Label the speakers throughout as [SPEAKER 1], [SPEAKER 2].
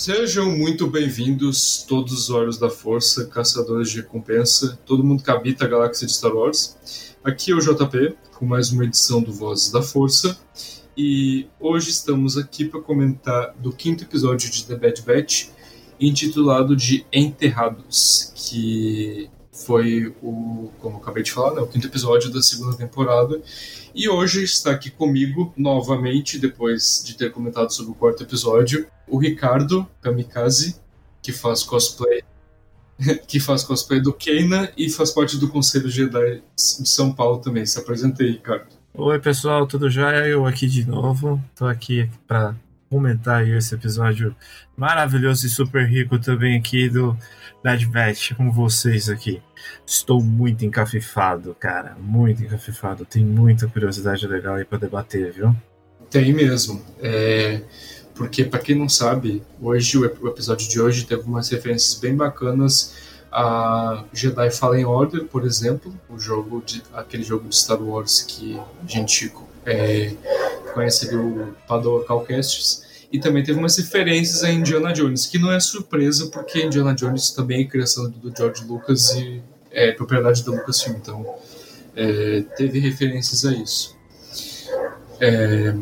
[SPEAKER 1] Sejam muito bem-vindos, todos os olhos da força, caçadores de recompensa, todo mundo que habita a galáxia de Star Wars. Aqui é o JP, com mais uma edição do Vozes da Força. E hoje estamos aqui para comentar do quinto episódio de The Bad Batch, intitulado de Enterrados, que foi o, como eu acabei de falar, né, o quinto episódio da segunda temporada. E hoje está aqui comigo, novamente, depois de ter comentado sobre o quarto episódio, o Ricardo Kamikaze, que faz cosplay que faz cosplay do Keina e faz parte do Conselho Jedi de São Paulo também. Se apresentei, Ricardo.
[SPEAKER 2] Oi, pessoal, tudo jóia? Eu aqui de novo. Tô aqui para comentar esse episódio maravilhoso e super rico também aqui do Bad Batch com vocês aqui. Estou muito encafifado, cara, muito encafifado. Tem muita curiosidade legal aí para debater, viu?
[SPEAKER 1] Tem mesmo. É porque para quem não sabe, hoje o episódio de hoje teve umas referências bem bacanas a Jedi Fallen Order, por exemplo, o jogo de, aquele jogo de Star Wars que a gente é, conhece do Padua Calcasts, e também teve umas referências a Indiana Jones, que não é surpresa porque Indiana Jones também é criação do George Lucas e é propriedade da Lucasfilm, então é, teve referências a isso. É,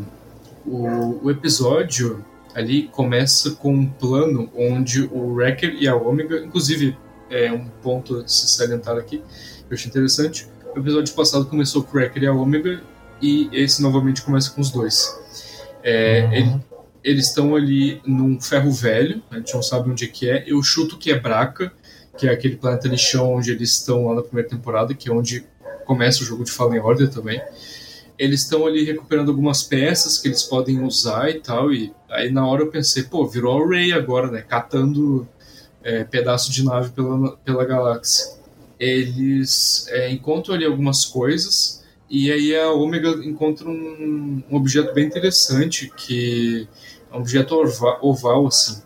[SPEAKER 1] o, o episódio ali começa com um plano onde o Wrecker e a Omega, inclusive é um ponto a se salientar aqui, eu achei interessante. O episódio passado começou com o Wrecker e a Omega e esse novamente começa com os dois. É, uhum. ele, eles estão ali num ferro velho, a gente não sabe onde é que é. Eu chuto que é Braca, que é aquele planeta lixão onde eles estão lá na primeira temporada, que é onde começa o jogo de Fallen Order também eles estão ali recuperando algumas peças que eles podem usar e tal. E aí na hora eu pensei, pô, virou o Ray agora, né? Catando é, pedaço de nave pela, pela galáxia. Eles é, encontram ali algumas coisas e aí a Omega encontra um, um objeto bem interessante que é um objeto oval, oval assim.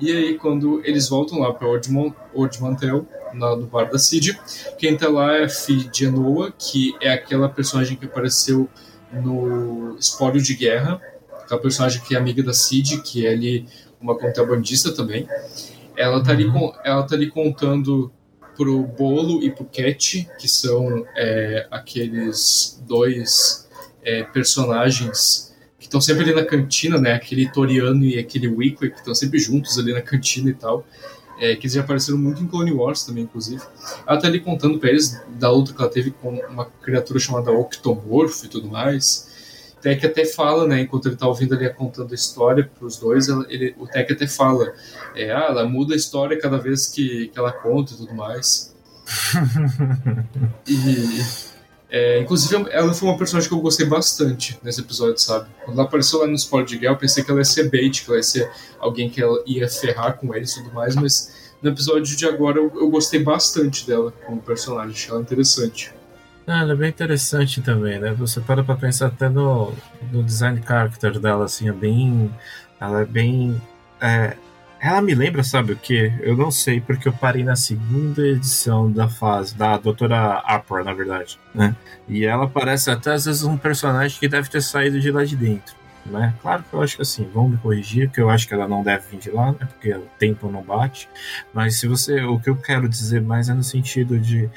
[SPEAKER 1] E aí quando eles voltam lá para Ord Mantel, na, no bar da Cid. Quem tá lá é a Fi Genoa, que é aquela personagem que apareceu no Espólio de Guerra, aquela personagem que é amiga da Cid, que é ali uma contrabandista também. Ela tá ali, com, ela tá ali contando pro Bolo e pro Cat, que são é, aqueles dois é, personagens que estão sempre ali na cantina, né? Aquele Toriano e aquele Weekly, que estão sempre juntos ali na cantina e tal é, que eles já apareceram muito em Clone Wars também, inclusive. Ela tá ali contando pra eles da luta que ela teve com uma criatura chamada Octomorph e tudo mais. O Tech até fala, né, enquanto ele tá ouvindo ali contando a história pros dois, ele, o Tech até fala, é, ah, ela muda a história cada vez que, que ela conta e tudo mais. e É, inclusive, ela foi uma personagem que eu gostei bastante nesse episódio, sabe? Quando ela apareceu lá no spoiler de guerra, eu pensei que ela ia ser bait, que ela ia ser alguém que ela ia ferrar com eles e tudo mais, mas no episódio de agora eu, eu gostei bastante dela como personagem, achei ela interessante.
[SPEAKER 2] Ah, ela é bem interessante também, né? Você para pra pensar até no, no design character dela, assim, é bem. Ela é bem. É, ela me lembra, sabe o que? Eu não sei, porque eu parei na segunda edição da fase, da Doutora Harper, na verdade, né? E ela parece até às vezes um personagem que deve ter saído de lá de dentro, né? Claro que eu acho que assim, vão me corrigir, que eu acho que ela não deve vir de lá, né? Porque o tempo não bate. Mas se você. O que eu quero dizer mais é no sentido de.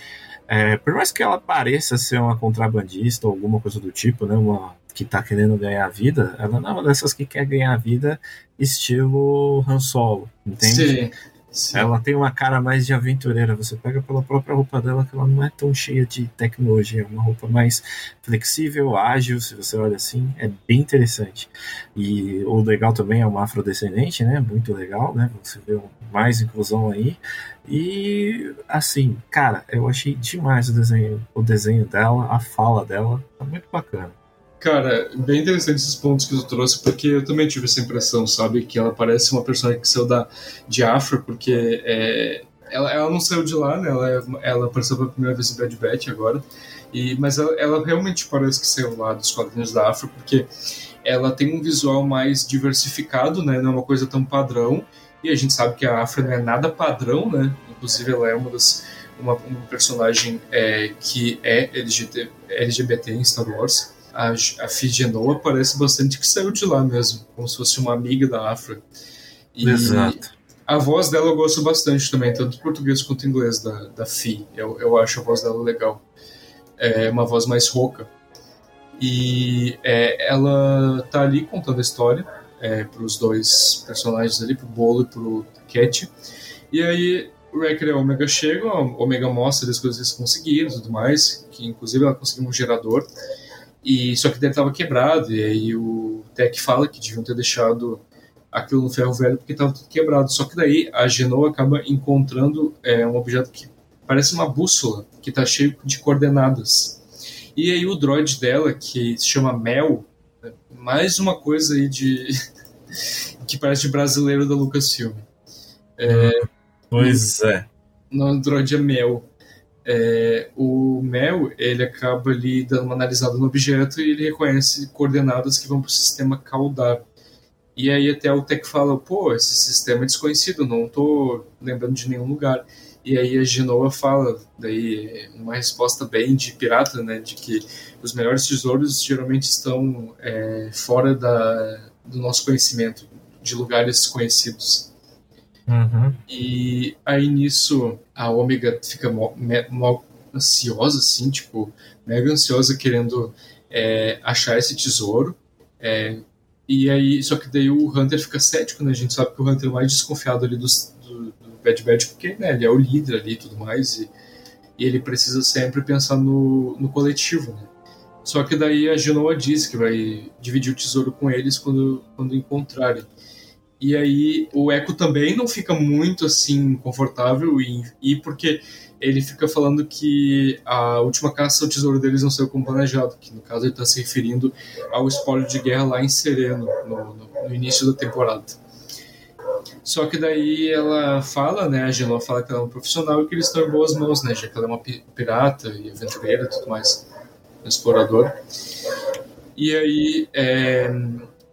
[SPEAKER 2] É, por mais que ela pareça ser uma contrabandista ou alguma coisa do tipo, né? Uma que tá querendo ganhar a vida, ela não é uma dessas que quer ganhar a vida estilo Han Solo, entende?
[SPEAKER 1] Sim. sim.
[SPEAKER 2] Ela tem uma cara mais de aventureira. Você pega pela própria roupa dela que ela não é tão cheia de tecnologia, é uma roupa mais flexível, ágil. Se você olha assim, é bem interessante. E o legal também é uma afrodescendente, né? Muito legal, né? Você vê mais inclusão aí. E assim, cara, eu achei demais o desenho, o desenho dela, a fala dela, tá muito bacana.
[SPEAKER 1] Cara, bem interessante esses pontos que tu trouxe, porque eu também tive essa impressão, sabe? Que ela parece uma personagem que saiu da, de Afro, porque é, ela, ela não saiu de lá, né? Ela, ela apareceu pela primeira vez em Bad Batch agora. E, mas ela, ela, realmente parece que saiu lá dos quadrinhos da Afro, porque ela tem um visual mais diversificado, né? Não é uma coisa tão padrão. E a gente sabe que a Afro não é nada padrão, né? Inclusive, ela é uma das. Uma, uma personagem é, que é LGBT, LGBT em Star Wars a, a Figenoa parece bastante que saiu de lá mesmo, como se fosse uma amiga da Afra.
[SPEAKER 2] E Exato.
[SPEAKER 1] A voz dela eu gosto bastante também, tanto português quanto inglês, da, da Fi. Eu, eu acho a voz dela legal. É uma voz mais rouca. E é, ela tá ali contando a história é, para os dois personagens ali, pro Bolo e pro Cat. E aí o Wrecker e a Omega chegam, a Omega mostra as coisas que eles conseguiram e tudo mais, que inclusive ela conseguiu um gerador. E só que ele estava quebrado, e aí o Tech fala que deviam ter deixado aquilo no ferro velho porque estava tudo quebrado. Só que daí a Genoa acaba encontrando é, um objeto que parece uma bússola, que está cheio de coordenadas. E aí o droid dela, que se chama Mel, né, mais uma coisa aí de. que parece de brasileiro da Lucasfilm.
[SPEAKER 2] É, pois é.
[SPEAKER 1] No droid é Mel é, o Mel ele acaba ali dando uma analisada no objeto e ele reconhece coordenadas que vão para o sistema caudar. E aí até o Tech fala, pô, esse sistema é desconhecido, não estou lembrando de nenhum lugar. E aí a Genoa fala, daí uma resposta bem de pirata, né, de que os melhores tesouros geralmente estão é, fora da, do nosso conhecimento, de lugares conhecidos.
[SPEAKER 2] Uhum.
[SPEAKER 1] E aí nisso a Ômega fica mal ansiosa, assim, tipo, mega ansiosa querendo é, achar esse tesouro. É, e aí, só que daí o Hunter fica cético, né? A gente sabe que o Hunter é mais desconfiado ali do, do, do Bad Bad, porque né, ele é o líder ali e tudo mais, e, e, ele precisa sempre pensar no, no coletivo, né? Só que daí a Genoa diz que vai dividir o tesouro com eles quando, quando encontrarem. E aí o Echo também não fica muito assim confortável e, e porque ele fica falando que a última caça ao tesouro deles não saiu como planejado, que no caso ele está se referindo ao espólio de guerra lá em Sereno, no, no, no, início da temporada. Só que daí ela fala, né, a Genoa fala que ela é um profissional e que eles estão em boas mãos, né, já que ela é uma pirata e aventureira e tudo mais, um explorador. E aí, é,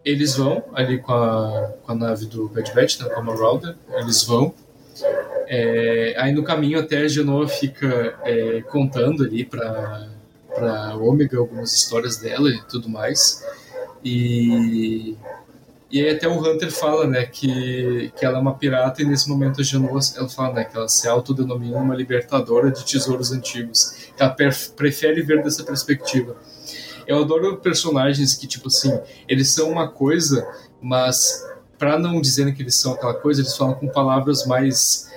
[SPEAKER 1] eles vão ali com a, com a nave do Bad Batch, né, com a Marauder, eles vão. É, aí no caminho até a Genoa fica é, contando ali para para Ômega algumas histórias dela e tudo mais. E e aí até o Hunter fala, né, que, que ela é uma pirata e nesse momento a Genoa, ela fala, né, que ela se autodenomina uma libertadora de tesouros antigos. Ela prefere ver dessa perspectiva. Eu adoro personagens que, tipo assim, eles são uma coisa, mas para não dizerem que eles são aquela coisa, eles falam com palavras mais,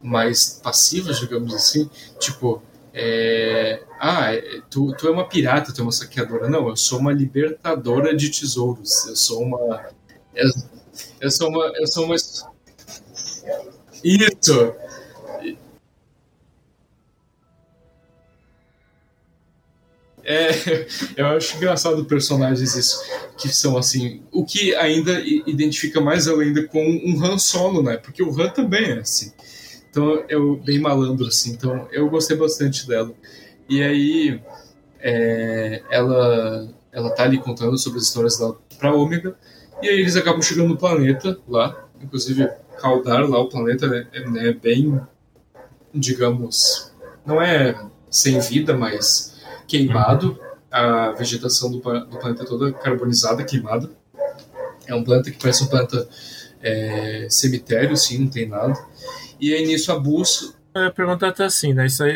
[SPEAKER 1] mais passivas, digamos assim. Tipo, é, ah, tu, tu é uma pirata, tu é uma saqueadora. Não, eu sou uma libertadora de tesouros. Eu sou uma. Eu, eu sou uma. Eu sou uma. Isso! É, eu acho engraçado personagens isso, que são assim, o que ainda identifica mais ela ainda com um Han Solo, né? Porque o Han também é assim. Então, eu bem malandro assim. Então, eu gostei bastante dela. E aí, é, ela ela tá ali contando sobre as histórias dela para Ômega. E aí eles acabam chegando no planeta lá, inclusive Caldar lá o planeta né, é né, bem, digamos, não é sem vida, mas queimado. A vegetação do, do planeta é toda carbonizada, queimada. É um planeta que parece um planeta é, cemitério, sim, não tem nada. E aí nisso a bússola.
[SPEAKER 2] Eu ia perguntar até assim, né? Isso aí,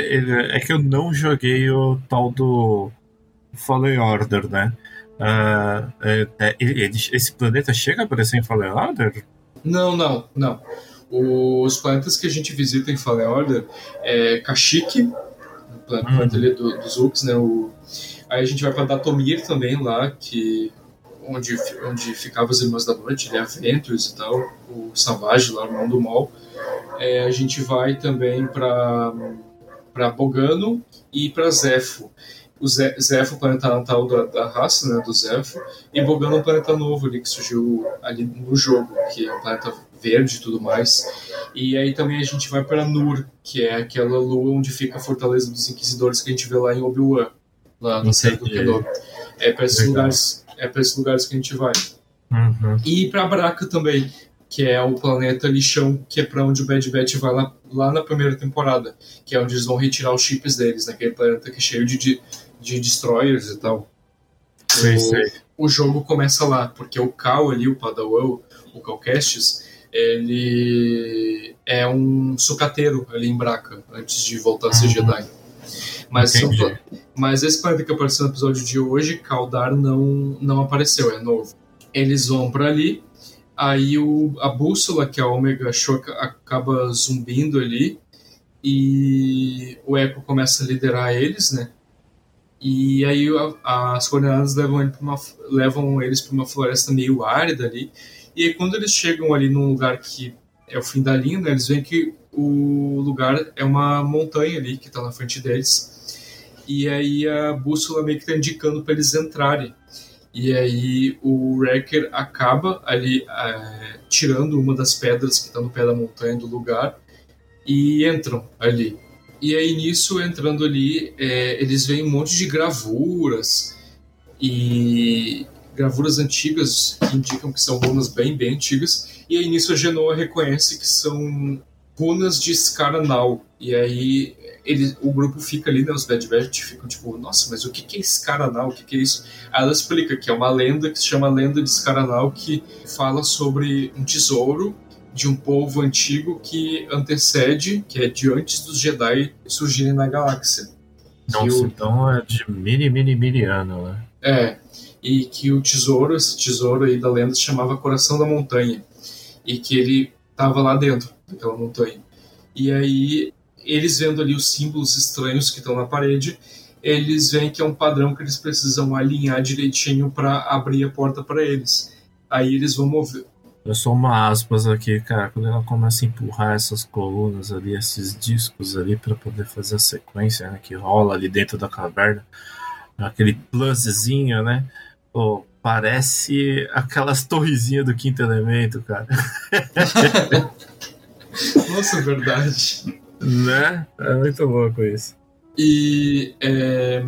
[SPEAKER 2] é que eu não joguei o tal do Fallen Order, né? Uh, é, esse planeta chega a aparecer em Fallen Order?
[SPEAKER 1] Não, não, não. Os planetas que a gente visita em Fallen Order é Kashyyyk, o planeta hum. do, dos Uks, né? O, aí a gente vai para Datomir também lá, que onde, onde ficavam as Irmãs da Noite, né? Ventress e tal, o Savage lá, o irmão do Mal. É, a gente vai também para para Bogano e para Zefo o Zefo, o planeta natal da, da raça, né, do Zefo, e Bogano é um planeta novo ali que surgiu ali no jogo, que é um planeta verde e tudo mais. E aí também a gente vai para Nur, que é aquela lua onde fica a fortaleza dos Inquisidores que a gente vê lá em Obi-Wan, lá na série do Kenobi. É para esses lugares, é para esses lugares que a gente vai.
[SPEAKER 2] Uhum.
[SPEAKER 1] E para Braca também, que é o planeta lixão, que é para onde o Bad Batch vai lá, lá na primeira temporada, que é onde eles vão retirar os chips deles, naquele planeta que é cheio de, de destroyers e tal. O, o jogo começa lá, porque o Cal ali, o Padawan, o Cal Kestis, ele é um sucateiro ali em Braca, antes de voltar a ser uhum. Jedi. Mas, são, mas esse planeta que apareceu no episódio de hoje, Kaldar não, não apareceu, é novo. Eles vão para ali, aí o, a bússola, que é a Omega Shock, acaba zumbindo ali, e o Echo começa a liderar eles, né? E aí a, as coordenadas levam, ele uma, levam eles para uma floresta meio árida ali. E aí, quando eles chegam ali num lugar que é o fim da linha, né, eles veem que o lugar é uma montanha ali que está na frente deles. E aí a bússola meio que está indicando para eles entrarem. E aí o Wrecker acaba ali é, tirando uma das pedras que está no pé da montanha do lugar e entram ali. E aí nisso, entrando ali, é, eles veem um monte de gravuras e gravuras antigas que indicam que são runas bem, bem antigas. E aí nisso a Genoa reconhece que são runas de Scaranal. E aí ele, o grupo fica ali, né, os Bad Batch ficam tipo, nossa, mas o que, que é Scaranal? O que, que é isso? Aí ela explica que é uma lenda que se chama Lenda de Scaranal, que fala sobre um tesouro de um povo antigo que antecede, que é de antes dos Jedi surgirem na galáxia.
[SPEAKER 2] Nossa, o... então é de mini, mini, mini ano, né?
[SPEAKER 1] É, e que o tesouro, esse tesouro aí da lenda se chamava Coração da Montanha, e que ele estava lá dentro daquela montanha. E aí, eles vendo ali os símbolos estranhos que estão na parede, eles veem que é um padrão que eles precisam alinhar direitinho para abrir a porta para eles. Aí eles vão mover,
[SPEAKER 2] eu sou uma aspas aqui, cara, quando ela começa a empurrar essas colunas ali, esses discos ali para poder fazer a sequência né, que rola ali dentro da caverna, aquele pluszinho, né? Pô, parece aquelas torrezinhas do quinto elemento, cara.
[SPEAKER 1] Nossa, verdade.
[SPEAKER 2] Né? É muito louco isso.
[SPEAKER 1] E é,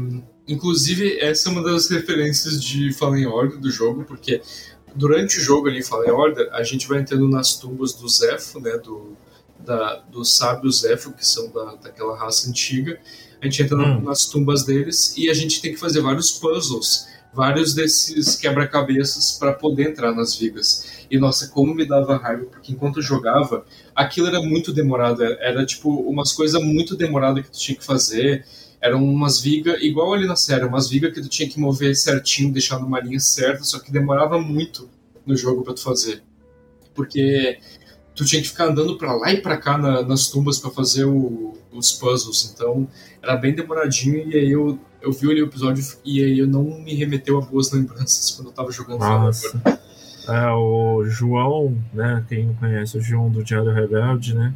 [SPEAKER 1] inclusive essa é uma das referências de Fallen Order do jogo, porque durante o jogo ali em Fallen Order, a gente vai entrando nas tumbas do Zepho, né, do, da, do sábio Zepho, que são da, daquela raça antiga. A gente entra hum. nas tumbas deles e a gente tem que fazer vários puzzles, vários desses quebra-cabeças para poder entrar nas vigas. E nossa, como me dava raiva, porque enquanto eu jogava, aquilo era muito demorado, era, era tipo umas coisas muito demoradas que tu tinha que fazer eram umas vigas, igual ali na série, umas vigas que tu tinha que mover certinho, deixar numa linha certa, só que demorava muito no jogo para tu fazer. Porque tu tinha que ficar andando para lá e para cá na, nas tumbas para fazer o, os puzzles. Então era bem demoradinho e aí eu, eu vi o episódio e aí eu não me remeteu a boas lembranças quando eu tava jogando
[SPEAKER 2] Nossa. É, o João, né, quem não conhece o João do Diário Rebelde, né,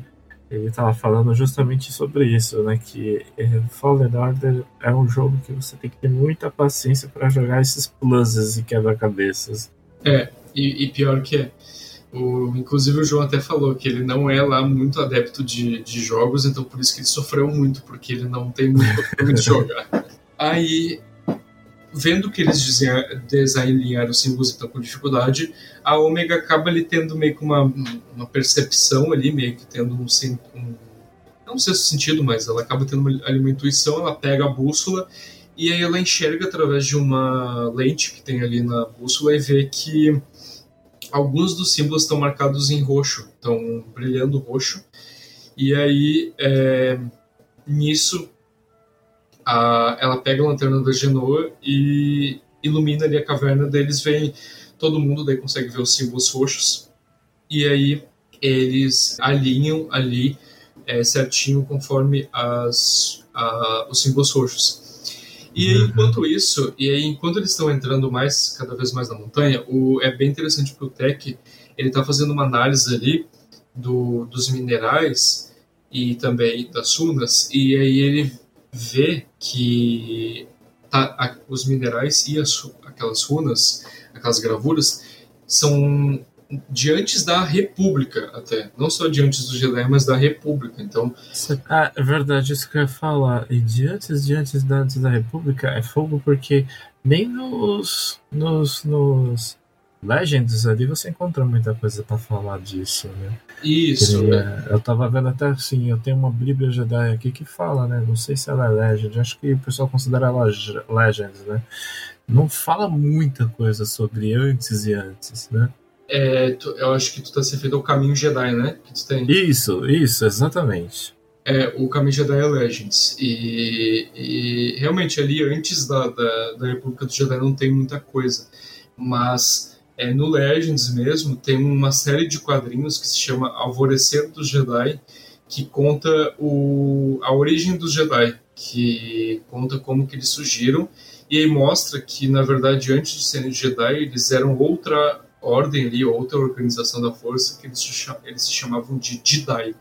[SPEAKER 2] ele estava falando justamente sobre isso, né? Que Fallen Order é um jogo que você tem que ter muita paciência para jogar esses pluses e quebra-cabeças.
[SPEAKER 1] É, e, e, pior que é. O, inclusive o João até falou que ele não é lá muito adepto de, de jogos, então por isso que ele sofreu muito, porque ele não tem muito costume de jogar. Aí vendo que eles desalinharam os símbolos e estão com dificuldade, a Ômega acaba ali tendo meio que uma, uma percepção ali, meio que tendo um, um não sei se sentido, mas ela acaba tendo uma, ali uma intuição, ela pega a bússola e aí ela enxerga através de uma lente que tem ali na bússola e vê que alguns dos símbolos estão marcados em roxo, estão brilhando roxo. E aí, é, nisso, a, ela pega a lanterna da Genoa e ilumina ali a caverna deles, vem todo mundo, daí consegue ver os símbolos roxos. E aí eles alinham ali é, certinho conforme as, a, os símbolos roxos. E uhum. enquanto isso, e aí enquanto eles estão entrando mais, cada vez mais na montanha, o, é bem interessante porque o Tech ele está fazendo uma análise ali do, dos minerais e também das runas, e aí ele vê que tá, a, os minerais e as, aquelas runas, aquelas gravuras, são de antes da República até. Não só de antes do Jedi, mas da República. Então.
[SPEAKER 2] Ah, é verdade, isso que eu ia falar. E de antes, de antes da, antes da República é fogo porque nem nos. nos, nos Legends ali você encontra muita coisa para falar disso, né?
[SPEAKER 1] Isso.
[SPEAKER 2] é. Eu tava vendo até assim, eu tenho uma Bíblia Jedi aqui que fala, né? Não sei se ela é Legend, acho que o pessoal considera ela Legends, né? Não fala muita coisa sobre antes e antes, né?
[SPEAKER 1] É, tu, eu acho que tu tá se referindo ao caminho Jedi, né? Que tu tem.
[SPEAKER 2] Isso, isso, exatamente.
[SPEAKER 1] É, o caminho Jedi é Legends. E, e realmente ali antes da, da, da República do Jedi não tem muita coisa. Mas é, no Legends mesmo, tem uma série de quadrinhos que se chama Alvorecer dos Jedi, que conta o, a origem dos Jedi, que conta como que eles surgiram, e aí mostra que, na verdade, antes de serem Jedi, eles eram outra ordem ali, outra organização da força, que eles, eles se chamavam de Jedi,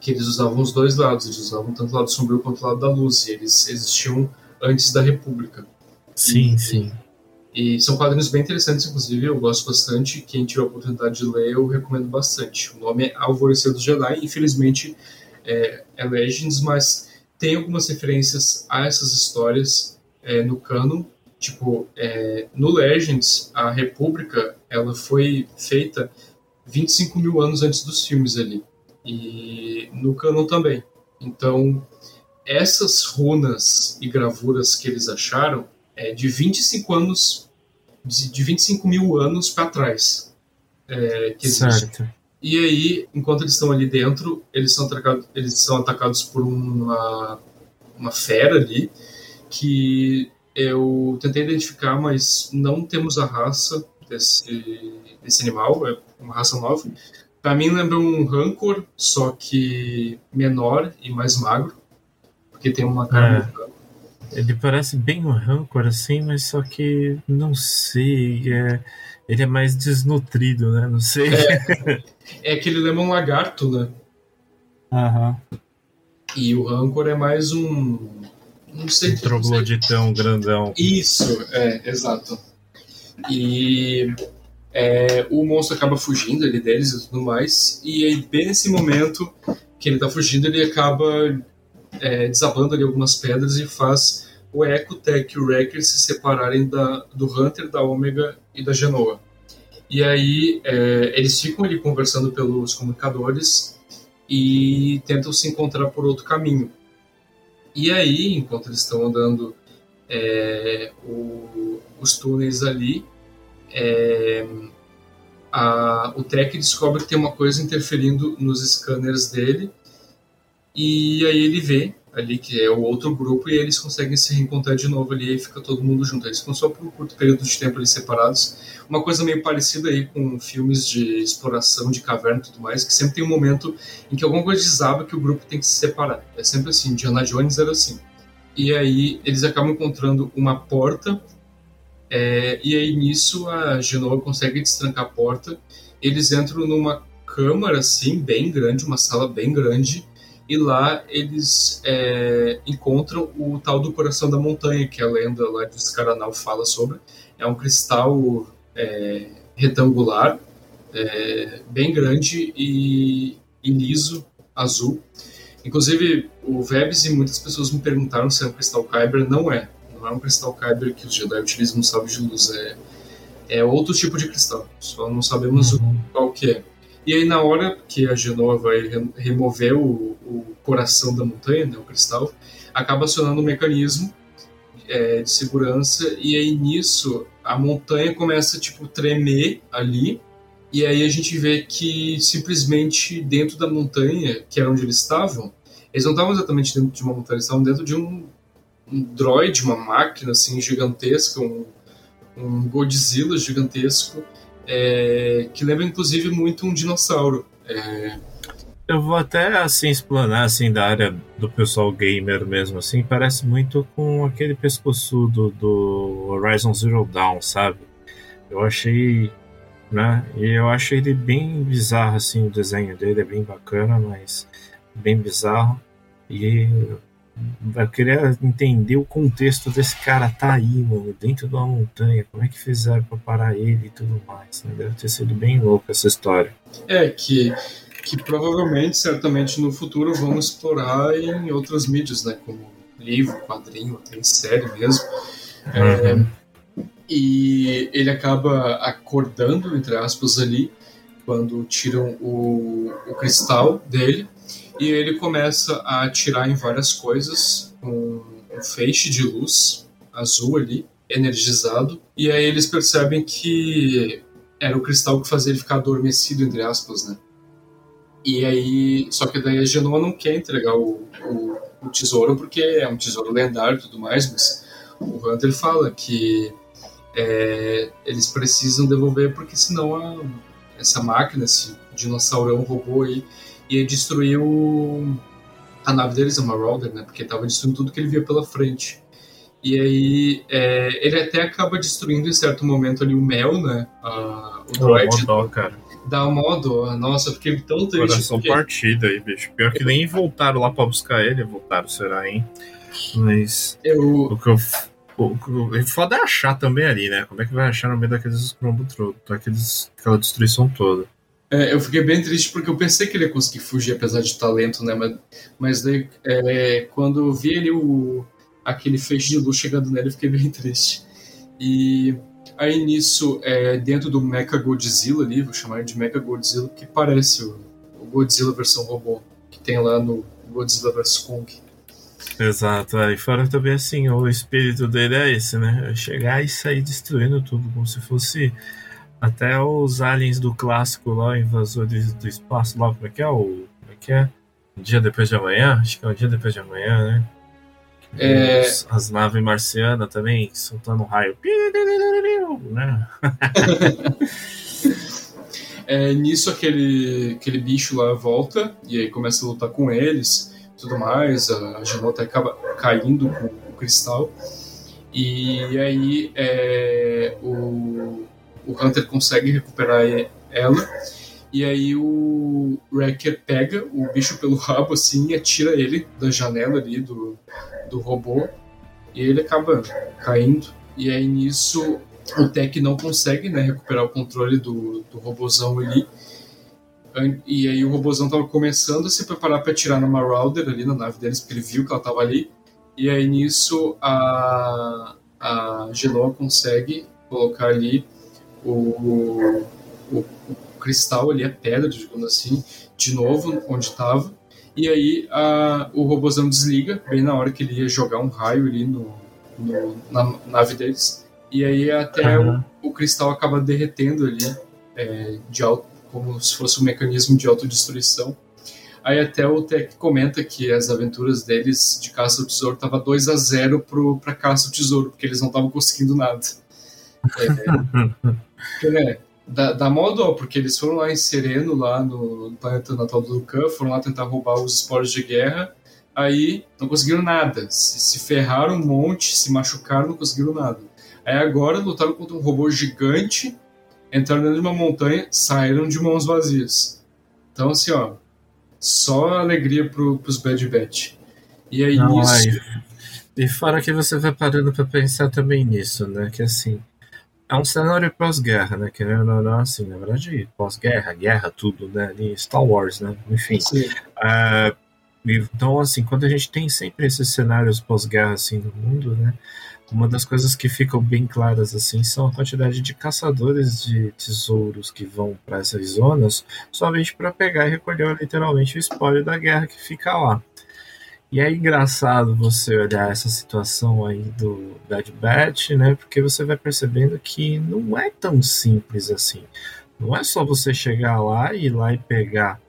[SPEAKER 1] que eles usavam os dois lados, eles usavam tanto o lado sombrio quanto o lado da luz, e eles existiam antes da República.
[SPEAKER 2] Sim, e, sim.
[SPEAKER 1] E são quadrinhos bem interessantes, inclusive, eu gosto bastante. Quem tiver a oportunidade de ler, eu recomendo bastante. O nome é Alvorecer dos Jedi, infelizmente é, é Legends, mas tem algumas referências a essas histórias é, no canon. Tipo, é, no Legends, a República ela foi feita 25 mil anos antes dos filmes ali. E no canon também. Então, essas runas e gravuras que eles acharam é de 25 anos de 25 mil anos para trás. É,
[SPEAKER 2] certo.
[SPEAKER 1] E aí, enquanto eles estão ali dentro, eles são atacados, eles são atacados por uma, uma fera ali que eu tentei identificar, mas não temos a raça desse, desse animal, é uma raça nova. Para mim lembra um rancor, só que menor e mais magro, porque tem uma carne
[SPEAKER 2] é. Ele parece bem um rancor assim, mas só que não sei. É, ele é mais desnutrido, né? Não sei.
[SPEAKER 1] É, é que ele lembra um lagarto, né?
[SPEAKER 2] Aham.
[SPEAKER 1] E o rancor é mais um. Não sei. Um
[SPEAKER 2] trogloditão grandão.
[SPEAKER 1] Isso, é, exato. E é, o monstro acaba fugindo ali deles e tudo mais. E aí, bem nesse momento que ele tá fugindo, ele acaba é, desabando ali algumas pedras e faz o Echo, Tech e o Wrecker se separarem da, do Hunter, da Omega e da Genoa. E aí é, eles ficam ali conversando pelos comunicadores e tentam se encontrar por outro caminho. E aí, enquanto eles estão andando é, o, os túneis ali, é, a, o Tech descobre que tem uma coisa interferindo nos scanners dele e aí ele vê ali que é o outro grupo e eles conseguem se reencontrar de novo ali e fica todo mundo junto. Eles ficam só por um curto período de tempo ali separados. Uma coisa meio parecida aí com filmes de exploração de caverna e tudo mais, que sempre tem um momento em que alguma coisa desaba que o grupo tem que se separar. É sempre assim, Indiana Jones era assim. E aí eles acabam encontrando uma porta é, e aí nisso a Genoa consegue destrancar a porta. Eles entram numa câmara assim bem grande, uma sala bem grande, e lá eles é, encontram o tal do coração da montanha, que a lenda lá de Scaranal fala sobre. É um cristal é, retangular, é, bem grande e, e, liso, azul. Inclusive, o Vebs e muitas pessoas me perguntaram se é um cristal Kyber. Não é. Não é um cristal Kyber que os Jedi utilizam no sábio de luz. É, é outro tipo de cristal. Só não sabemos uhum. qual que é. E aí, na hora que a Genoa vai remover o, o coração da montanha, né, o cristal, acaba acionando um mecanismo é, de segurança, e aí nisso a montanha começa tipo tremer ali, e aí a gente vê que simplesmente dentro da montanha, que era onde eles estavam, eles não estavam exatamente dentro de uma montanha, eles estavam dentro de um, um droid, uma máquina assim gigantesca, um, um Godzilla gigantesco, é, que lembra inclusive muito um dinossauro. É...
[SPEAKER 2] Eu vou até assim explanar assim da área do pessoal gamer mesmo assim, parece muito com aquele pescoçudo do Horizon Zero Dawn, sabe? Eu achei, né? E eu achei ele bem bizarro assim, o desenho dele é bem bacana, mas bem bizarro. E eu queria entender o contexto desse cara tá aí, mano, dentro de uma montanha. Como é que fizeram pra parar ele e tudo mais? Né? Deve ter sido bem louco essa história.
[SPEAKER 1] É, que, que provavelmente, certamente no futuro vão explorar em outras mídias, né? Como livro, quadrinho, até em série mesmo. É, uhum. É, e ele acaba acordando, entre aspas, ali, quando tiram o, o cristal dele e ele começa a atirar em várias coisas com um feixe de luz azul ali, energizado, e aí eles percebem que era o cristal que fazia ele ficar adormecido, entre aspas, né? E aí, só que daí a Genoa não quer entregar o, o, o tesouro porque é um tesouro lendário e tudo mais, mas o Hunter fala que é, eles precisam devolver porque senão a, essa máquina, esse dinossaurão robô aí, ia destruir o... a nave deles, a Marauder, né? Porque tava destruindo tudo que ele via pela frente. E aí é, ele até acaba destruindo em certo momento ali o Mel, né?
[SPEAKER 2] A, o droid. Dó, cara.
[SPEAKER 1] Dá uma dó. Nossa, eu fiquei tão triste.
[SPEAKER 2] Coração porque... partido aí, bicho. Pior que nem voltaram lá pra buscar ele. Voltaram, será, hein? Mas.
[SPEAKER 1] Eu...
[SPEAKER 2] O que eu. O, o foda é achar também ali, né? Como é que vai achar no meio daqueles? Daqueles, aquela destruição toda.
[SPEAKER 1] É, eu fiquei bem triste porque eu pensei que ele ia conseguir fugir, apesar de talento, né? Mas, mas daí, é, quando eu vi ele, o, aquele feixe de luz chegando nele, eu fiquei bem triste. E aí nisso, é, dentro do Mecha Godzilla ali, vou chamar de Mecha Godzilla, que parece o, o Godzilla versão robô, que tem lá no Godzilla vs Kong.
[SPEAKER 2] Exato, aí fora também assim, o espírito dele é esse, né? É chegar e sair destruindo tudo, como se fosse até os aliens do clássico lá, invasores do espaço lá, como é que é? O, como é que é? Um dia depois de amanhã? Acho que é um dia depois de amanhã, né? É... Os, as naves marcianas também soltando um raio. Né?
[SPEAKER 1] é, nisso aquele, aquele bicho lá volta e aí começa a lutar com eles tudo mais. A Genota acaba caindo com o cristal. E aí é, o, o Hunter consegue recuperar ela. E aí o Wrecker pega o bicho pelo rabo assim e atira ele da janela ali do, do robô. E ele acaba caindo. E aí nisso o Tech não consegue né, recuperar o controle do, do robôzão ali. E aí o robôzão tava começando a se preparar para atirar na Marauder ali na nave deles, porque ele viu que ela tava ali. E aí nisso a, a Genoa consegue colocar ali o, o, o cristal ali, a pedra, digamos assim, de novo onde estava. E aí a, o robôzão desliga, bem na hora que ele ia jogar um raio ali no, no na nave deles. E aí até uhum. o, o, cristal acaba derretendo ali, é, de auto, como se fosse um mecanismo de autodestruição. Aí até o Tech comenta que as aventuras deles de caça ao tesouro tava 2 a 0 para caça ao tesouro, porque eles não estavam conseguindo nada. É, né, dá, dá modo, porque eles foram lá em Sereno, lá no, planeta natal do Lucan, foram lá tentar roubar os esporos de guerra, aí não conseguiram nada. Se, se ferraram um monte, se machucaram, não conseguiram nada. Aí agora lutaram contra um robô gigante, entraram dentro de uma montanha, saíram de mãos vazias. Então, assim, ó, só alegria pro, pros Bad Batch. E aí,
[SPEAKER 2] Não,
[SPEAKER 1] isso.
[SPEAKER 2] aí, e fora que você vai parando pra pensar também nisso, né? Que assim, é um cenário pós-guerra, né? Que não, não, assim, na verdade, pós-guerra, guerra, tudo, né? Ali, Star Wars, né? Enfim. Ah, então, assim, quando a gente tem sempre esses cenários pós-guerra, assim, no mundo, né? Uma das coisas que ficam bem claras, assim, são a quantidade de caçadores de tesouros que vão para essas zonas somente para pegar e recolher literalmente o espólio da guerra que fica lá. E é engraçado você olhar essa situação aí do Bad Batch, né? Porque você vai percebendo que não é tão simples assim. Não é só você chegar lá e ir lá e pegar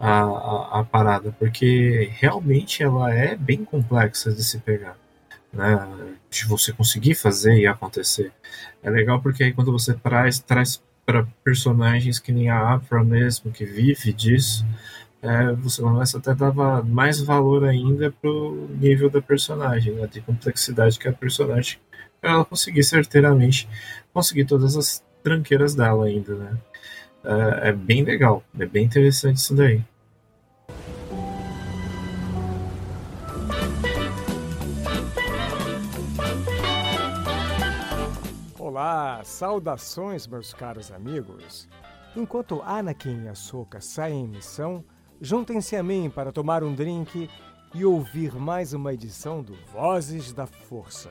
[SPEAKER 2] a, a, a parada, porque realmente ela é bem complexa de se pegar. Né, de você conseguir fazer e acontecer. É legal porque aí quando você traz, traz para personagens que nem a Afra mesmo, que vive disso, é, você começa até a dar mais valor ainda pro nível da personagem, né, de complexidade que a personagem ela conseguir certeiramente conseguir todas as tranqueiras dela ainda, né. É, é bem legal, é bem interessante isso daí.
[SPEAKER 3] Olá, saudações, meus caros amigos. Enquanto Anakin e Ahsoka saem em missão, juntem-se a mim para tomar um drink e ouvir mais uma edição do Vozes da Força.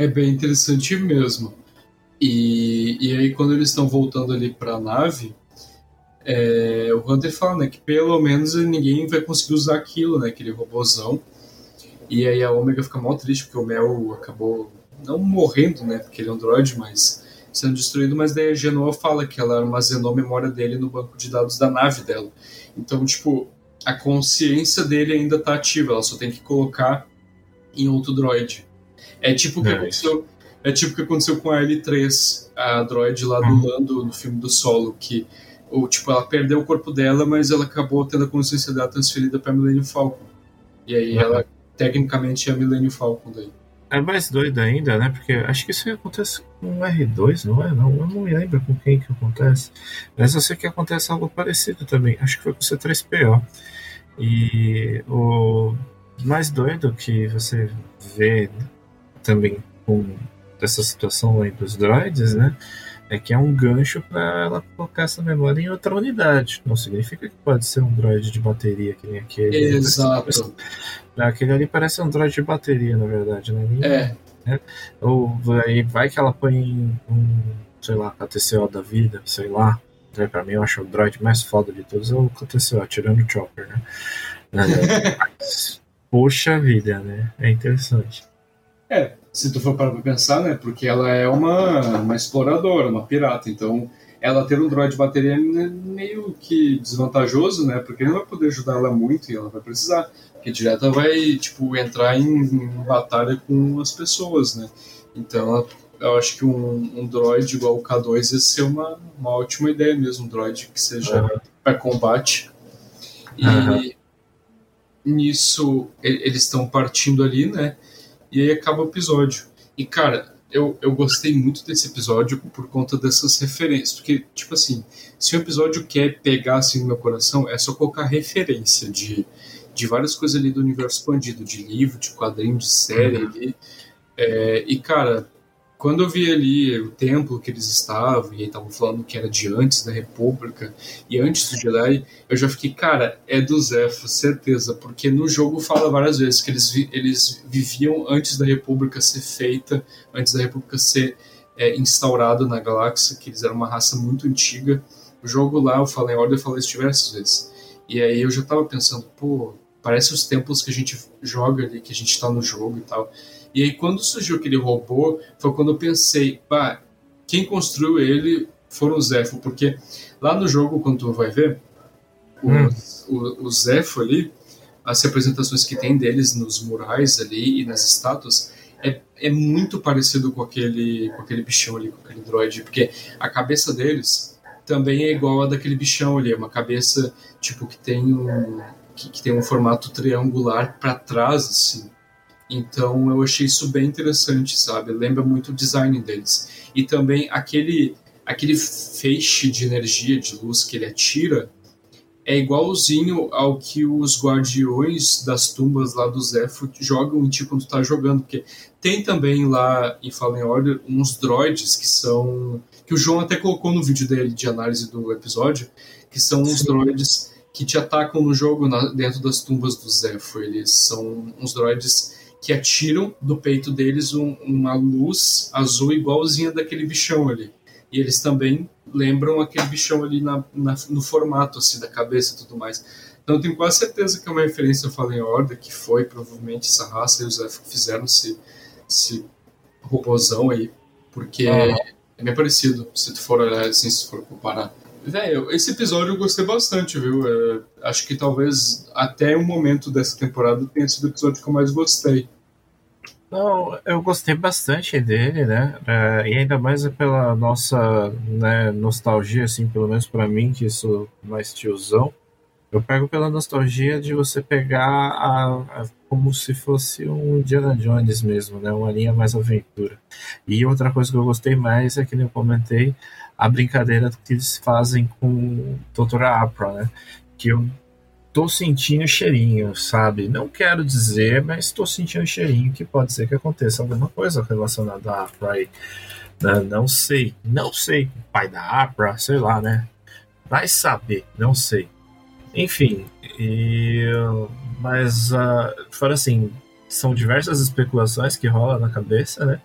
[SPEAKER 1] É bem interessante mesmo. E, e aí, quando eles estão voltando ali para a nave, é, o Hunter fala né, que pelo menos ninguém vai conseguir usar aquilo, né, aquele robôzão. E aí a Omega fica mal triste porque o Mel acabou não morrendo, né, porque ele é um droid, mas sendo destruído. Mas daí a Genoa fala que ela armazenou a memória dele no banco de dados da nave dela. Então, tipo, a consciência dele ainda está ativa, ela só tem que colocar em outro droid. É tipo o que
[SPEAKER 2] É
[SPEAKER 1] aconteceu. É tipo que aconteceu com a L3, a droid lá do Lando no filme do Solo, que ou, tipo, ela perdeu o corpo dela, mas ela acabou tendo a consciência dela transferida para Millennium Falcon. E aí
[SPEAKER 2] Uhum.
[SPEAKER 1] ela tecnicamente é a Millennium Falcon daí.
[SPEAKER 2] É mais doido ainda, né? Porque acho que isso acontece com o R2, não é? Não, eu não me lembro com quem que acontece. Mas eu sei que acontece algo parecido também. Acho que foi com o C3PO. E o mais doido que você vê também com essa situação aí dos droids, né? É que é um gancho para ela colocar essa memória em outra unidade. Não significa que pode ser um droid de bateria que nem aquele.
[SPEAKER 1] Exato.
[SPEAKER 2] Aquele ali parece um droid de bateria, na verdade, né?
[SPEAKER 1] É,
[SPEAKER 2] ou aí vai que ela põe um, sei lá, KTCO da vida, sei lá. Né, Pra mim, eu acho o droid mais foda de todos é o KTCO, tirando o Chopper, né? É, mas, Poxa vida, né? É interessante.
[SPEAKER 1] É, se tu for parar pra pensar, né? Porque ela é uma, uma exploradora, uma pirata. Então, ela ter um droid de bateria é meio que desvantajoso, né? Porque ele não vai poder ajudar ela muito e ela vai precisar. Porque direto ela vai, tipo, entrar em, em batalha com as pessoas, né? Então, ela- eu acho que um, um droid igual o K2 ia ser uma, uma ótima ideia mesmo. Um droid que seja
[SPEAKER 2] Aham.
[SPEAKER 1] para combate. E
[SPEAKER 2] Aham.
[SPEAKER 1] nisso, eles estão partindo ali, né? E aí acaba o episódio. E, cara, eu, eu gostei muito desse episódio por conta dessas referências. Porque, tipo assim, se o episódio quer pegar assim no meu coração, é só colocar referência de, de várias coisas ali do universo expandido, de livro, de quadrinho, de série ali. É, e, cara, quando eu vi ali o templo que eles estavam, e estavam falando que era de antes da República e antes do Jedi, eu já fiquei, cara, é do Zepho, certeza, porque no jogo fala várias vezes que eles, eles viviam antes da República ser feita, antes da República ser é, instaurada na galáxia, que eles eram uma raça muito antiga. O jogo lá, eu falei ordem, eu falei isso diversas vezes. E aí eu já tava pensando, pô, parece os templos que a gente joga ali, que a gente tá no jogo e tal. E aí quando surgiu aquele robô, foi quando eu pensei, pá, quem construiu ele foram os Zepho, porque lá no jogo, quando tu vai ver, Os, hum. o, o Zepho ali, as representações que tem deles nos murais ali e nas estátuas, é, é muito parecido com aquele, com aquele bichão ali, com aquele droid, porque a cabeça deles também é igual a daquele bichão ali, é uma cabeça tipo que tem um, que, que tem um formato triangular para trás, assim. Então eu achei isso bem interessante, sabe? Lembra muito o design deles. E também aquele aquele feixe de energia, de luz que ele atira, é igualzinho ao que os guardiões das tumbas lá do Zephyr jogam em ti quando tá jogando, porque tem também lá em Fallen Order uns droids que são que o João até colocou no vídeo dele de análise do episódio, que são uns Sim. droids que te atacam no jogo na, dentro das tumbas do Zephyr. Eles são uns droids que atiram do peito deles um, uma luz azul igualzinha daquele bichão ali. E eles também lembram aquele bichão ali na, na, no formato assim da cabeça e tudo mais. Então eu tenho quase certeza que é uma referência ao Fallen Order, que foi provavelmente essa raça e os Zephyr fizeram esse, esse robozão aí, porque ah. é bem parecido, se tu for olhar assim, se for comparar. Velho, esse episódio eu gostei bastante, viu? É, acho que talvez até o momento dessa temporada tenha sido o episódio que eu mais gostei.
[SPEAKER 2] Não, eu gostei bastante dele, né? É, e ainda mais pela nossa né, nostalgia, assim, pelo menos para mim, que sou mais tiozão. Eu pego pela nostalgia de você pegar a, a, como se fosse um Indiana Jones mesmo, né? Uma linha mais aventura. E outra coisa que eu gostei mais é que eu comentei a brincadeira que eles fazem com Doutora Apra, né? Que eu tô sentindo cheirinho, sabe? Não quero dizer, mas estou sentindo cheirinho que pode ser que aconteça alguma coisa relacionada à Apra aí. Não, não sei, não sei. Pai da Apra, sei lá, né? Vai saber, não sei. Enfim, e, mas uh, fora assim, são diversas especulações que rolam na cabeça, né?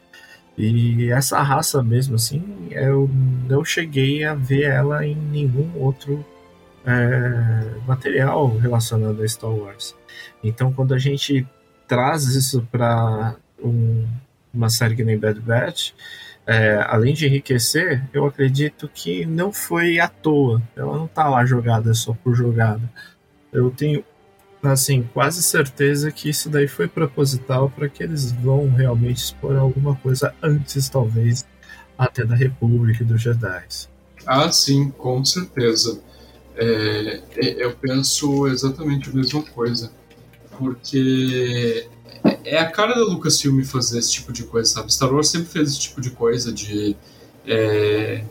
[SPEAKER 2] E essa raça mesmo, assim, eu não cheguei a ver ela em nenhum outro é, material relacionado a Star Wars. Então, quando a gente traz isso para um, uma série que nem Bad Batch, é, além de enriquecer, eu acredito que não foi à toa. Ela não está lá jogada só por jogada. Eu tenho assim quase certeza que isso daí foi proposital para que eles vão realmente expor alguma coisa antes, talvez, até da República e dos Jedi.
[SPEAKER 1] Ah, sim, com certeza. É, é, eu penso exatamente a mesma coisa. Porque é a cara da Lucasfilm fazer esse tipo de coisa, sabe? Star Wars sempre fez esse tipo de coisa de é,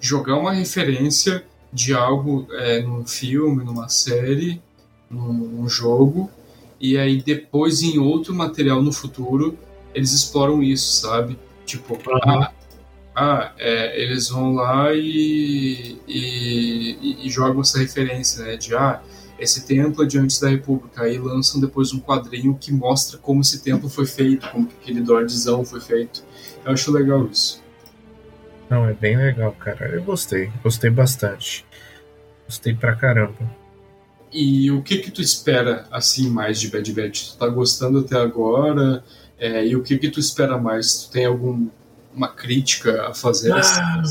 [SPEAKER 1] jogar uma referência de algo é, num filme, numa série, num, num, jogo, e aí depois em outro material no futuro eles exploram isso, sabe? Tipo, uhum. ah, ah, é, eles vão lá e, e, e, jogam essa referência, né? De ah, esse templo é de antes da República. Aí lançam depois um quadrinho que mostra como esse templo foi feito, como que aquele Dordzão foi feito. Eu acho legal isso.
[SPEAKER 2] Não, é bem legal, cara. Eu gostei, gostei bastante. Gostei pra caramba.
[SPEAKER 1] E o que que tu espera, assim, mais de Bad Batch? Tu tá gostando até agora? É, e o que que tu espera mais? Tu tem algum uma crítica a fazer ah,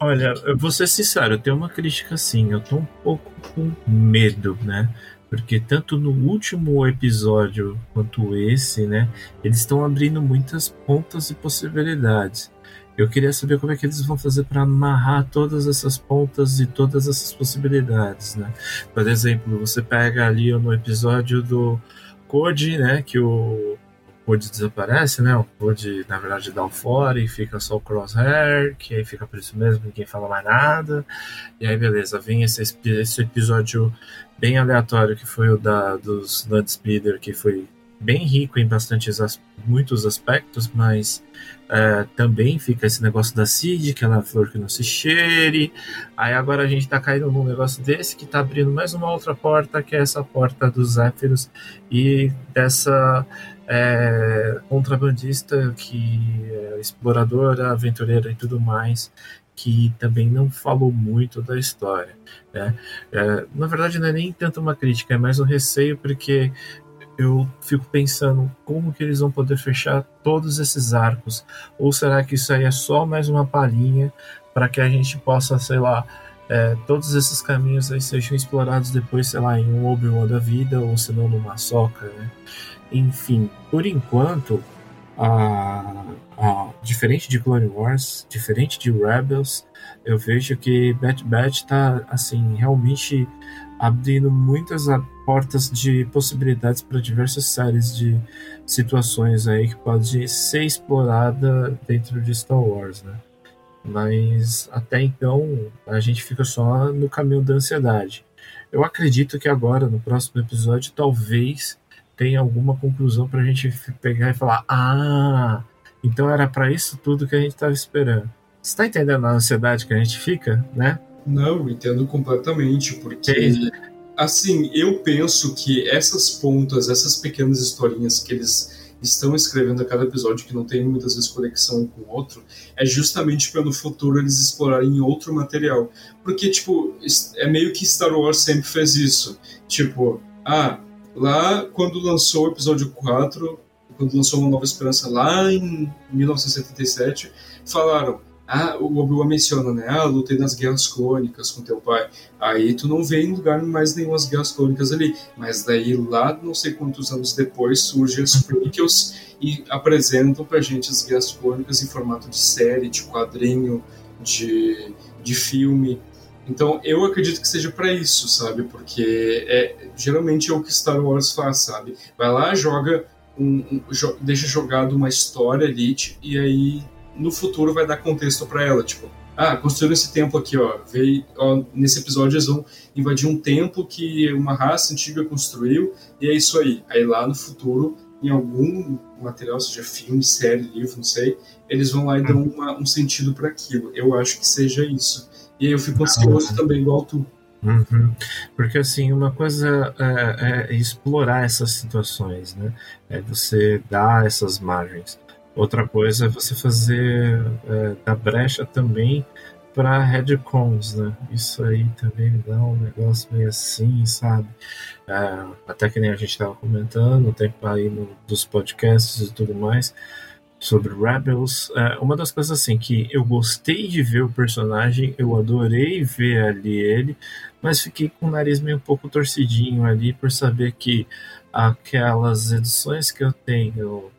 [SPEAKER 2] Olha, eu vou ser sincero, eu tenho uma crítica sim, eu tô um pouco com medo, né? Porque tanto no último episódio quanto esse, né, eles estão abrindo muitas pontas e possibilidades. Eu queria saber como é que eles vão fazer para amarrar todas essas pontas e todas essas possibilidades, né? Por exemplo, você pega ali no episódio do Code, né, que o Code desaparece, né? O Code, na verdade, dá o fora e fica só o Crosshair, que aí fica por isso mesmo, ninguém fala mais nada. E aí, beleza, vem esse, esse episódio bem aleatório que foi o da, dos Land que foi bem rico em bastantes muitos aspectos, mas é, também fica esse negócio da Cid, que ela é flor que não se cheire. Aí agora a gente tá caindo num negócio desse que tá abrindo mais uma outra porta, que é essa porta dos Zéfiros e dessa é, contrabandista, que é exploradora, aventureira e tudo mais, que também não falou muito da história. Né? É, na verdade, não é nem tanto uma crítica, é mais um receio, porque eu fico pensando como que eles vão poder fechar todos esses arcos. Ou será que isso aí é só mais uma palhinha para que a gente possa, sei lá, é, todos esses caminhos aí sejam explorados depois, sei lá, em um Obi-Wan da vida, ou se não numa Soca, né? Enfim, por enquanto, a, a, diferente de Clone Wars, diferente de Rebels, eu vejo que Bad Batch está assim realmente abrindo muitas portas de possibilidades para diversas séries de situações aí que pode ser explorada dentro de Star Wars, né? Mas até então a gente fica só no caminho da ansiedade. Eu acredito que agora, no próximo episódio, talvez tenha alguma conclusão para a gente pegar e falar: ah, então era para isso tudo que a gente estava esperando. Você está entendendo a ansiedade que a gente fica, né?
[SPEAKER 1] Não, entendo completamente, porque assim, eu penso que essas pontas, essas pequenas historinhas que eles estão escrevendo a cada episódio, que não tem muitas vezes conexão um com o outro, é justamente para no futuro eles explorarem outro material. Porque, tipo, é meio que Star Wars sempre fez isso. Tipo, ah, lá quando lançou o episódio 4, quando lançou Uma Nova Esperança, lá em 1977, falaram ah, o Obi-Wan menciona, né? Ah, lutei nas guerras clônicas com teu pai. Aí tu não vê em lugar mais nenhum as guerras clônicas ali. Mas daí lá, não sei quantos anos depois, surgem as prequels e apresentam pra gente as guerras clônicas em formato de série, de quadrinho, de, de filme. Então eu acredito que seja para isso, sabe? Porque é, geralmente é o que Star Wars faz, sabe? Vai lá, joga um, um, deixa jogado uma história ali e aí no futuro vai dar contexto para ela, tipo, ah, construíram esse templo aqui, ó, veio, ó, nesse episódio eles vão invadir um templo que uma raça antiga construiu, e é isso aí. Aí lá no futuro, em algum material, seja filme, série, livro, não sei, eles vão lá e dão uma, um sentido para aquilo. Eu acho que seja isso. E aí eu fico ansioso ah, também, igual tu.
[SPEAKER 2] Uhum. Porque assim, uma coisa é, é, explorar essas situações, né? É você dar essas margens. Outra coisa é você fazer é, da brecha também para headcons, né? Isso aí também dá um negócio meio assim, sabe? É, até que nem a gente estava comentando, o tempo aí no, dos podcasts e tudo mais sobre Rebels. É, uma das coisas assim que eu gostei de ver o personagem, eu adorei ver ali ele, mas fiquei com o nariz meio um pouco torcidinho ali por saber que aquelas edições que eu tenho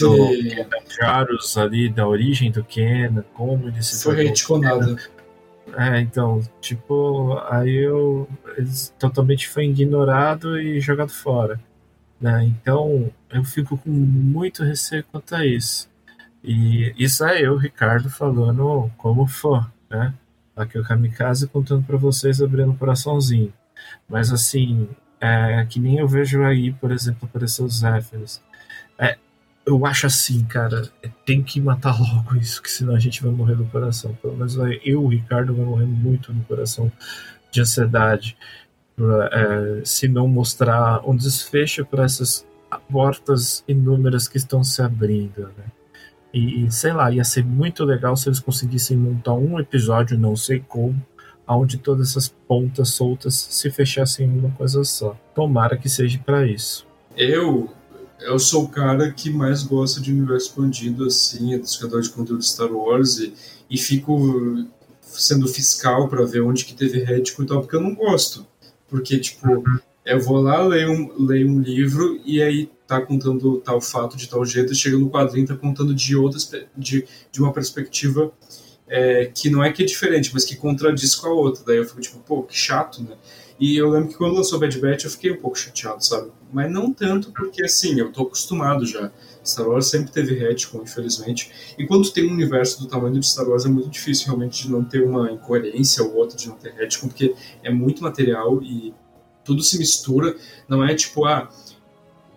[SPEAKER 2] do Jarus ali, da origem do Ken, como ele se
[SPEAKER 1] Foi retconado.
[SPEAKER 2] É, então, tipo, aí eu eles, totalmente foi ignorado e jogado fora. Né? Então, eu fico com muito receio quanto a isso. E isso é eu, Ricardo, falando como fã, né? Aqui o Kamikaze contando para vocês, abrindo o coraçãozinho. Mas assim, é, que nem eu vejo aí, por exemplo, aparecer os Zéphiros. É, eu acho assim, cara, tem que matar logo isso, que senão a gente vai morrer no coração. Pelo menos eu, o Ricardo, vai morrer muito no coração de ansiedade. É, se não mostrar um desfecho para essas portas inúmeras que estão se abrindo, né? E sei lá, ia ser muito legal se eles conseguissem montar um episódio, não sei como, onde todas essas pontas soltas se fechassem em uma coisa só. Tomara que seja para isso.
[SPEAKER 1] Eu eu sou o cara que mais gosta de universo expandido, assim, é criador de conteúdo de Star Wars e, e fico sendo fiscal para ver onde que teve rético e tal, porque eu não gosto. Porque, tipo, uhum. eu vou lá, leio um, leio um livro e aí tá contando tal fato de tal jeito, chega no quadrinho tá contando de outras, de, de uma perspectiva é, que não é que é diferente, mas que contradiz com a outra. Daí eu fico tipo, pô, que chato, né? E eu lembro que quando lançou Bad Batch eu fiquei um pouco chateado, sabe? Mas não tanto porque, assim, eu tô acostumado já. Star Wars sempre teve retcon, infelizmente. E quando tem um universo do tamanho de Star Wars é muito difícil realmente de não ter uma incoerência ou outra, de não ter retcon, porque é muito material e tudo se mistura. Não é tipo, ah,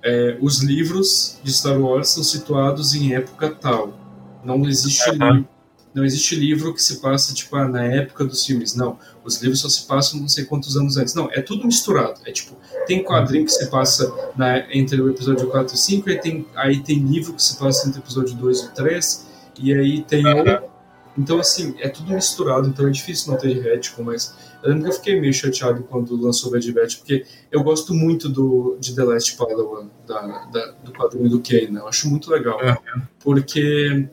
[SPEAKER 1] é, os livros de Star Wars são situados em época tal. Não existe livro não existe livro que se passa tipo ah, na época dos filmes. Não, os livros só se passam não sei quantos anos antes. Não, é tudo misturado. É tipo, tem quadrinho que se passa na, entre o episódio 4 e 5, aí tem, aí tem livro que se passa entre o episódio 2 e 3, e aí tem Então, assim, é tudo misturado, então é difícil não ter retcon, mas eu lembro que eu fiquei meio chateado quando lançou Bad Batch, porque eu gosto muito do, de The Last Padawan, da, da, do quadrinho do Kane, né? Eu acho muito legal. Porque,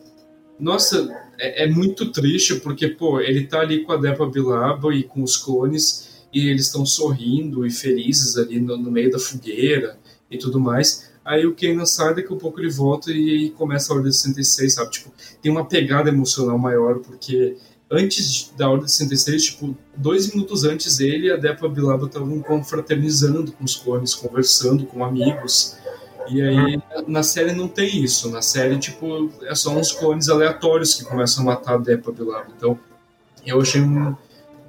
[SPEAKER 1] nossa, é, é, muito triste porque, pô, ele tá ali com a Depa Bilaba e com os clones e eles estão sorrindo e felizes ali no, no, meio da fogueira e tudo mais. Aí o Kanan sai, daqui a pouco ele volta e, e começa a Ordem 66, sabe? Tipo, tem uma pegada emocional maior porque antes da Ordem 66, tipo, dois minutos antes ele e a Depa Bilaba estavam confraternizando com os clones, conversando com amigos. E aí na série não tem isso. Na série, tipo, é só uns clones aleatórios que começam a matar a Depa Bilaba. Então, eu achei um,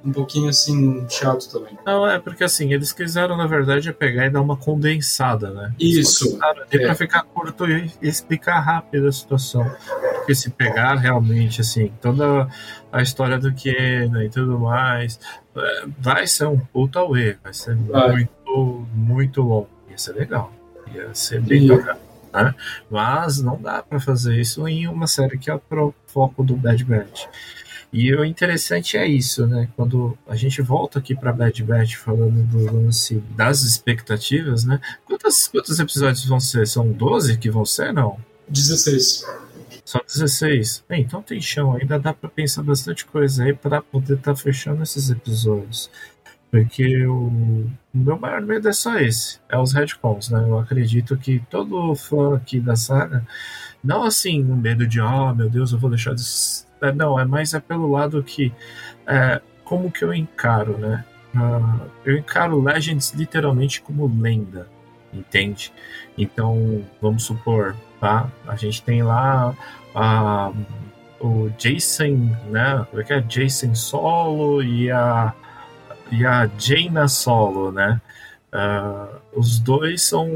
[SPEAKER 1] um pouquinho assim chato também.
[SPEAKER 2] Não, é porque assim, eles quiseram, na verdade, é pegar e dar uma condensada, né?
[SPEAKER 1] Isso.
[SPEAKER 2] E é. pra ficar curto e explicar rápido a situação. Porque se pegar realmente, assim, toda a história do Kenan e tudo mais, é, vai ser um puta away, vai ser vai. muito, muito longo. Ia ser legal. Ia ser bem bacana. Né? Mas não dá para fazer isso em uma série que é pro foco do Bad Batch. E o interessante é isso, né? Quando a gente volta aqui para Bad Batch falando do lance das expectativas, né? Quantos, quantos episódios vão ser? São 12 que vão ser, não?
[SPEAKER 1] 16.
[SPEAKER 2] Só 16? Bem, então tem chão, ainda dá para pensar bastante coisa aí para poder estar tá fechando esses episódios. Porque o, o, meu maior medo é só esse, é os retcons, né? Eu acredito que todo fã aqui da saga, não assim, um medo de, oh meu Deus, eu vou deixar de é, não, é mais é pelo lado que. É, como que eu encaro, né? Uh, eu encaro Legends literalmente como lenda, entende? Então, vamos supor, tá? A gente tem lá uh, o Jason, né? Como é que é? Jason Solo e a, e a Jaina Solo, né? Uh, os dois são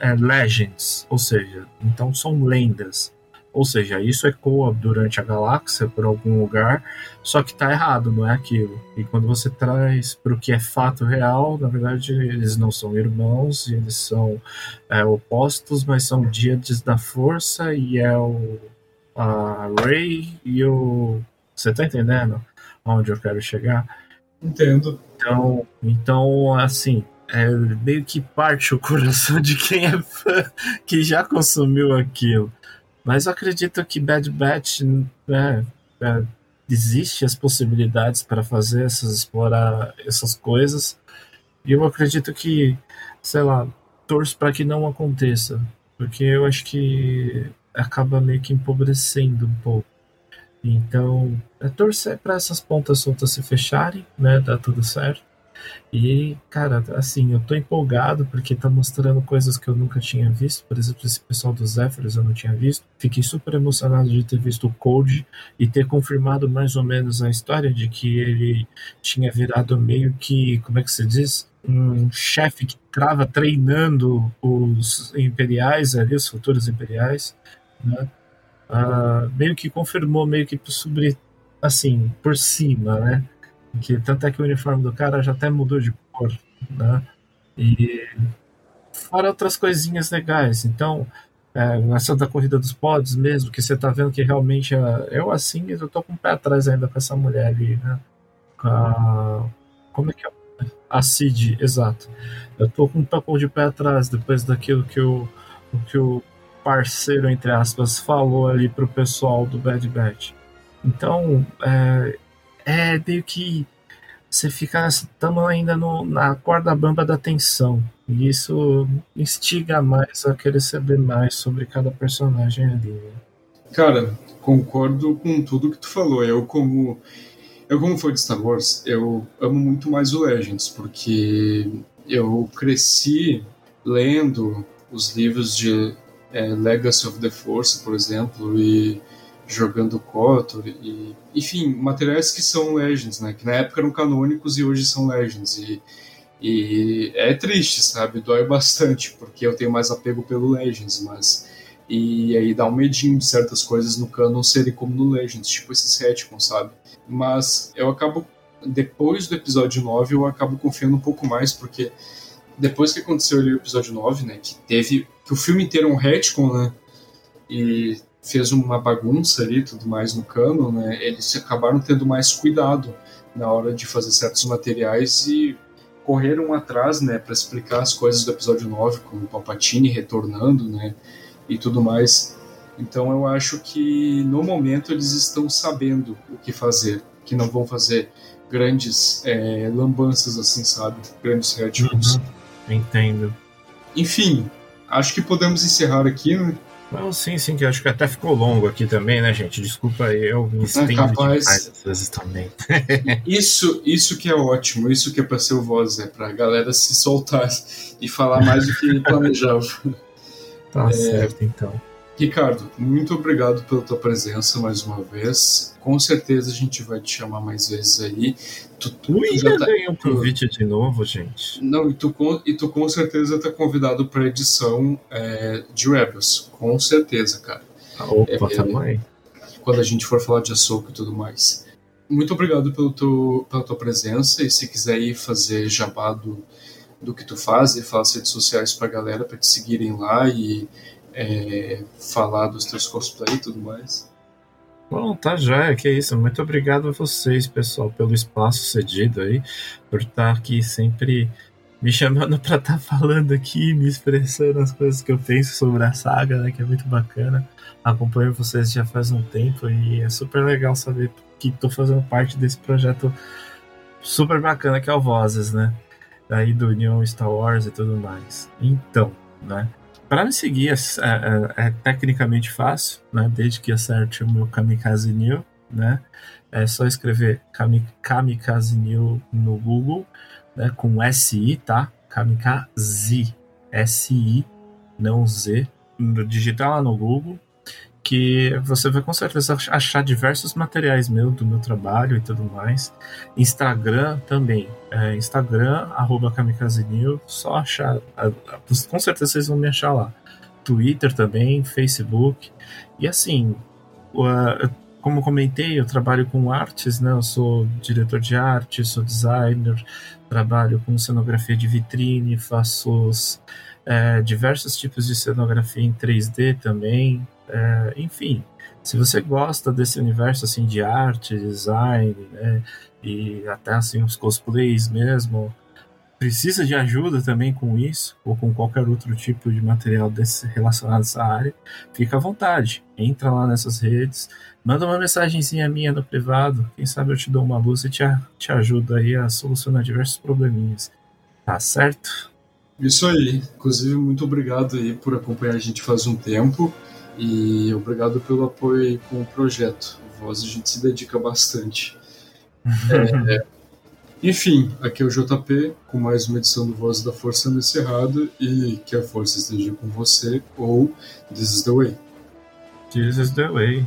[SPEAKER 2] é, legends, ou seja, então são lendas. Ou seja, isso ecoa durante a galáxia por algum lugar, só que está errado, não é aquilo. E quando você traz para o que é fato real, na verdade eles não são irmãos, eles são é, opostos, mas são díades da força e é o a Ray e o. Você tá entendendo aonde eu quero chegar?
[SPEAKER 1] Entendo.
[SPEAKER 2] Então, então assim, é meio que parte o coração de quem é fã que já consumiu aquilo. Mas eu acredito que Bad Batch né, é, existe as possibilidades para fazer essas explorar essas coisas. E eu acredito que, sei lá, torço para que não aconteça, porque eu acho que acaba meio que empobrecendo um pouco. Então, é torcer para essas pontas soltas se fecharem, né, dar tudo certo. E, cara, assim, eu tô empolgado porque tá mostrando coisas que eu nunca tinha visto. Por exemplo, esse pessoal dos Zephyrs eu não tinha visto. Fiquei super emocionado de ter visto o Code e ter confirmado mais ou menos a história de que ele tinha virado meio que, como é que se diz? Um chefe que estava treinando os imperiais ali, os futuros imperiais, né? Uh, meio que confirmou, meio que sobre, assim, por cima, né? que tanto é que o uniforme do cara já até mudou de cor, né? E fora outras coisinhas legais. Então, é, essa da corrida dos pods mesmo, que você tá vendo que realmente é, eu assim, eu tô com o pé atrás ainda com essa mulher ali, né? A, como é que é? A Cid, exato. Eu tô com um pouco de pé atrás depois daquilo que o, que o parceiro, entre aspas, falou ali pro pessoal do Bad Batch. Então, é, é meio que você fica. Estamos ainda no, na corda bamba da tensão. E isso instiga mais a querer saber mais sobre cada personagem ali. Né?
[SPEAKER 1] Cara, concordo com tudo que tu falou. Eu, como. Eu, como fã de Star Wars, eu amo muito mais o Legends, porque eu cresci lendo os livros de é, Legacy of the Force, por exemplo, e jogando KOTOR e enfim materiais que são Legends, né? Que na época eram canônicos e hoje são Legends e, e é triste, sabe? Dói bastante porque eu tenho mais apego pelo Legends, mas e aí dá um medinho de certas coisas no canon serem como no Legends, tipo esses retcons, sabe? Mas eu acabo depois do episódio 9 eu acabo confiando um pouco mais porque depois que aconteceu ali o episódio 9, né, que teve que o filme inteiro é um retcon, né? E fez uma bagunça ali tudo mais no cano, né, eles acabaram tendo mais cuidado na hora de fazer certos materiais e correram atrás, né, para explicar as coisas do episódio 9, como o Palpatine retornando, né, e tudo mais. Então eu acho que no momento eles estão sabendo o que fazer, que não vão fazer grandes é, lambanças assim, sabe? Grandes headshots. Uhum.
[SPEAKER 2] Entendo.
[SPEAKER 1] Enfim, acho que podemos encerrar aqui, né?
[SPEAKER 2] Não, sim, sim, que acho que até ficou longo aqui também, né, gente? Desculpa aí, eu me estendo é
[SPEAKER 1] capaz... às vezes também. isso, isso que é ótimo, isso que é para ser o voz, é pra galera se soltar e falar mais do que planejava.
[SPEAKER 2] Tá é... certo, então.
[SPEAKER 1] Ricardo, muito obrigado pela tua presença mais uma vez. Com certeza a gente vai te chamar mais vezes aí.
[SPEAKER 2] Tu, tu já tá, um convite de novo, gente.
[SPEAKER 1] Não, e tu, e tu com certeza tá convidado para edição é, de Rebels. Com certeza, cara.
[SPEAKER 2] Ah, opa, é, também.
[SPEAKER 1] Quando a gente for falar de açougue e tudo mais. Muito obrigado pelo teu, pela tua presença. E se quiser ir fazer jabá do, do que tu faz e falar as redes sociais pra galera, para te seguirem lá e é, falar dos teus cosplay e tudo mais.
[SPEAKER 2] Bom, tá já, que é isso. Muito obrigado a vocês, pessoal, pelo espaço cedido aí, por estar aqui sempre me chamando para estar tá falando aqui, me expressando as coisas que eu penso sobre a saga, né, que é muito bacana. Acompanho vocês já faz um tempo e é super legal saber que estou fazendo parte desse projeto super bacana que é o Vozes, né? Daí do União Star Wars e tudo mais. Então, né? Para me seguir é, é, é, tecnicamente fácil, né? Desde que acerte o meu Kamikaze New, né? É só escrever Kamikaze New no Google, né? Com SI, tá? Kamikaze, S-I, não Z. Digitar lá no Google que você vai com certeza achar diversos materiais meu do meu trabalho e tudo mais. Instagram também. É, Instagram, arroba Kamikazenil, só achar. Com certeza vocês vão me achar lá. Twitter também, Facebook. E assim, como comentei, eu trabalho com artes, né? Eu sou diretor de arte, sou designer, trabalho com cenografia de vitrine, faço é, diversos tipos de cenografia em 3D também. É, enfim, se você gosta desse universo assim de arte, design, né, e até assim os cosplays mesmo, precisa de ajuda também com isso ou com qualquer outro tipo de material desse, relacionado a essa área, fica à vontade. Entra lá nessas redes, manda uma mensagenzinha minha no privado, quem sabe eu te dou uma luz e te, te ajudo aí a solucionar diversos probleminhas. Tá certo?
[SPEAKER 1] Isso aí. Inclusive, muito obrigado aí por acompanhar a gente faz um tempo. E obrigado pelo apoio com o projeto. Voz a gente se dedica bastante. é, é, enfim, aqui é o JP com mais uma edição do Voz da Força encerrada e que a força esteja com você ou This is the way.
[SPEAKER 2] This is the way.